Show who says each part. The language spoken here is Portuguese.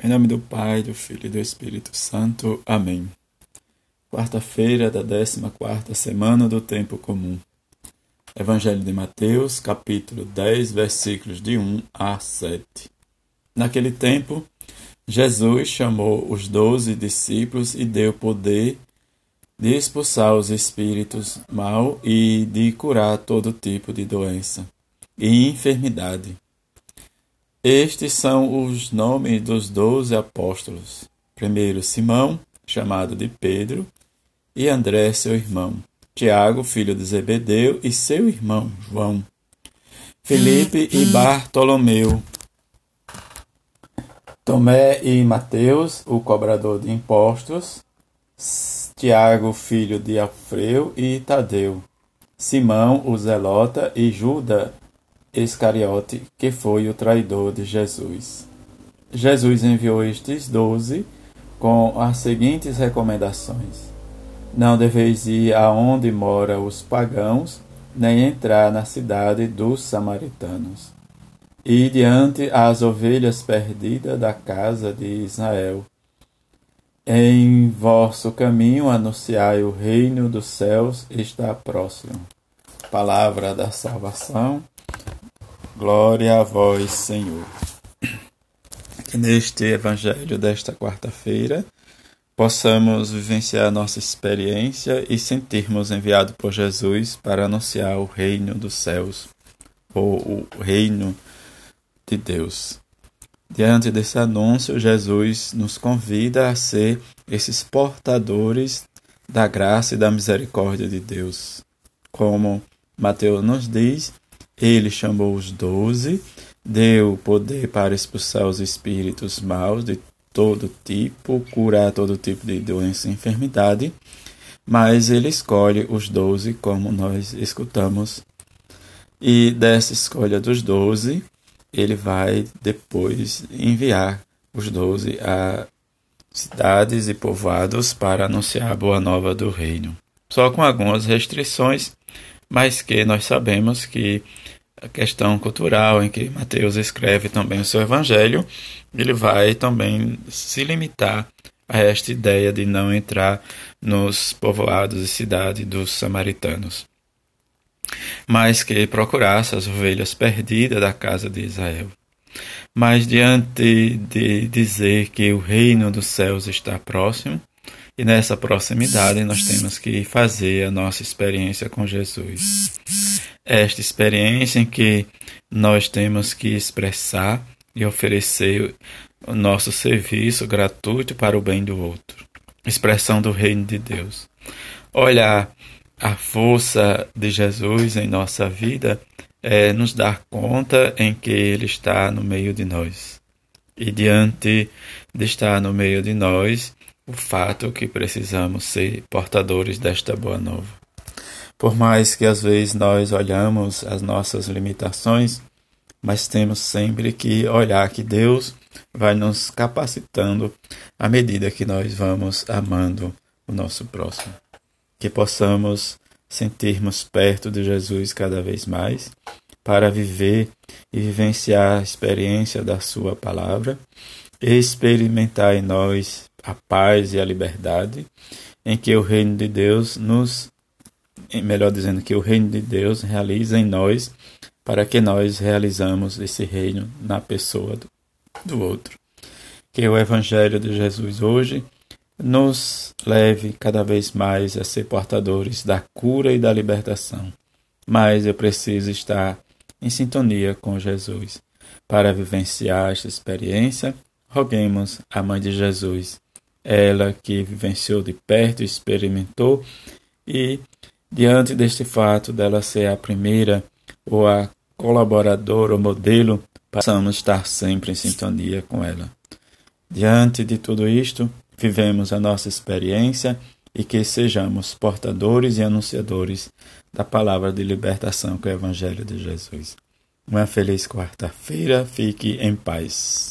Speaker 1: Em nome do Pai, do Filho e do Espírito Santo. Amém. Quarta-feira da 14 semana do Tempo Comum. Evangelho de Mateus, capítulo 10, versículos de 1 a 7. Naquele tempo, Jesus chamou os doze discípulos e deu poder de expulsar os espíritos mal e de curar todo tipo de doença e enfermidade. Estes são os nomes dos doze apóstolos. Primeiro, Simão, chamado de Pedro, e André, seu irmão. Tiago, filho de Zebedeu, e seu irmão, João. Felipe e Bartolomeu. Tomé e Mateus, o cobrador de impostos. Tiago, filho de Alfreu e Tadeu. Simão, o zelota, e Judas Iscariote, que foi o traidor de Jesus. Jesus enviou estes doze com as seguintes recomendações: Não deveis ir aonde moram os pagãos, nem entrar na cidade dos samaritanos. E diante as ovelhas perdidas da casa de Israel. Em vosso caminho anunciai o reino dos céus está próximo. Palavra da salvação. Glória a vós, Senhor. Que neste evangelho desta quarta-feira possamos vivenciar nossa experiência e sentirmos enviado por Jesus para anunciar o reino dos céus, ou o reino de Deus. Diante desse anúncio, Jesus nos convida a ser esses portadores da graça e da misericórdia de Deus. Como Mateus nos diz, ele chamou os doze, deu poder para expulsar os espíritos maus de todo tipo, curar todo tipo de doença e enfermidade, mas ele escolhe os doze, como nós escutamos. E dessa escolha dos doze, ele vai depois enviar os doze a cidades e povoados para anunciar a boa nova do reino. Só com algumas restrições, mas que nós sabemos que a questão cultural em que Mateus escreve também o seu evangelho, ele vai também se limitar a esta ideia de não entrar nos povoados e cidades dos samaritanos, mas que procurasse as ovelhas perdidas da casa de Israel. Mas diante de dizer que o reino dos céus está próximo, e nessa proximidade nós temos que fazer a nossa experiência com Jesus. Esta experiência em que nós temos que expressar e oferecer o nosso serviço gratuito para o bem do outro. Expressão do reino de Deus. Olhar a força de Jesus em nossa vida é nos dar conta em que Ele está no meio de nós. E diante de estar no meio de nós, o fato que precisamos ser portadores desta boa nova. Por mais que às vezes nós olhamos as nossas limitações, mas temos sempre que olhar que Deus vai nos capacitando à medida que nós vamos amando o nosso próximo. Que possamos sentirmos perto de Jesus cada vez mais para viver e vivenciar a experiência da Sua palavra, experimentar em nós a paz e a liberdade, em que o reino de Deus nos, melhor dizendo, que o reino de Deus realiza em nós, para que nós realizamos esse reino na pessoa do, do outro. Que o Evangelho de Jesus hoje nos leve cada vez mais a ser portadores da cura e da libertação. Mas eu preciso estar em sintonia com Jesus. Para vivenciar esta experiência, roguemos a Mãe de Jesus ela que vivenciou de perto, experimentou, e diante deste fato dela ser a primeira ou a colaboradora ou modelo, passamos a estar sempre em sintonia com ela. Diante de tudo isto, vivemos a nossa experiência e que sejamos portadores e anunciadores da palavra de libertação que é o Evangelho de Jesus. Uma feliz quarta-feira, fique em paz.